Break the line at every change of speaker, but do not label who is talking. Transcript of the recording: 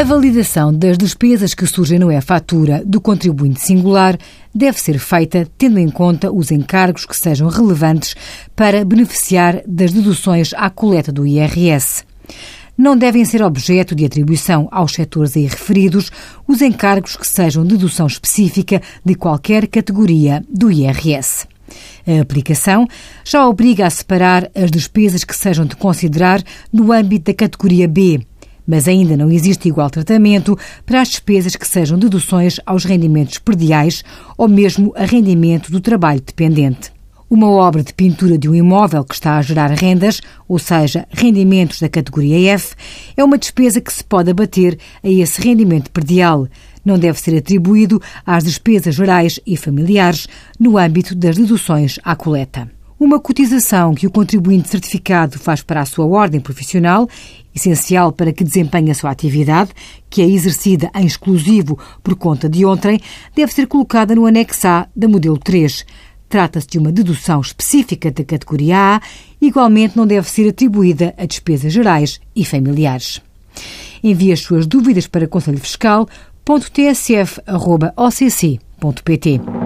A validação das despesas que surgem no e-fatura do contribuinte singular deve ser feita tendo em conta os encargos que sejam relevantes para beneficiar das deduções à coleta do IRS. Não devem ser objeto de atribuição aos setores aí referidos os encargos que sejam dedução específica de qualquer categoria do IRS. A aplicação já obriga a separar as despesas que sejam de considerar no âmbito da categoria B, mas ainda não existe igual tratamento para as despesas que sejam deduções aos rendimentos perdiais ou mesmo a rendimento do trabalho dependente. Uma obra de pintura de um imóvel que está a gerar rendas, ou seja, rendimentos da categoria F, é uma despesa que se pode abater a esse rendimento perdial. Não deve ser atribuído às despesas gerais e familiares no âmbito das deduções à coleta. Uma cotização que o contribuinte certificado faz para a sua ordem profissional, essencial para que desempenhe a sua atividade, que é exercida em exclusivo por conta de ontem, deve ser colocada no anexo A da modelo 3. Trata-se de uma dedução específica da categoria A, igualmente não deve ser atribuída a despesas gerais e familiares. Envie as suas dúvidas para conselhofiscal.tsf.occ.pt.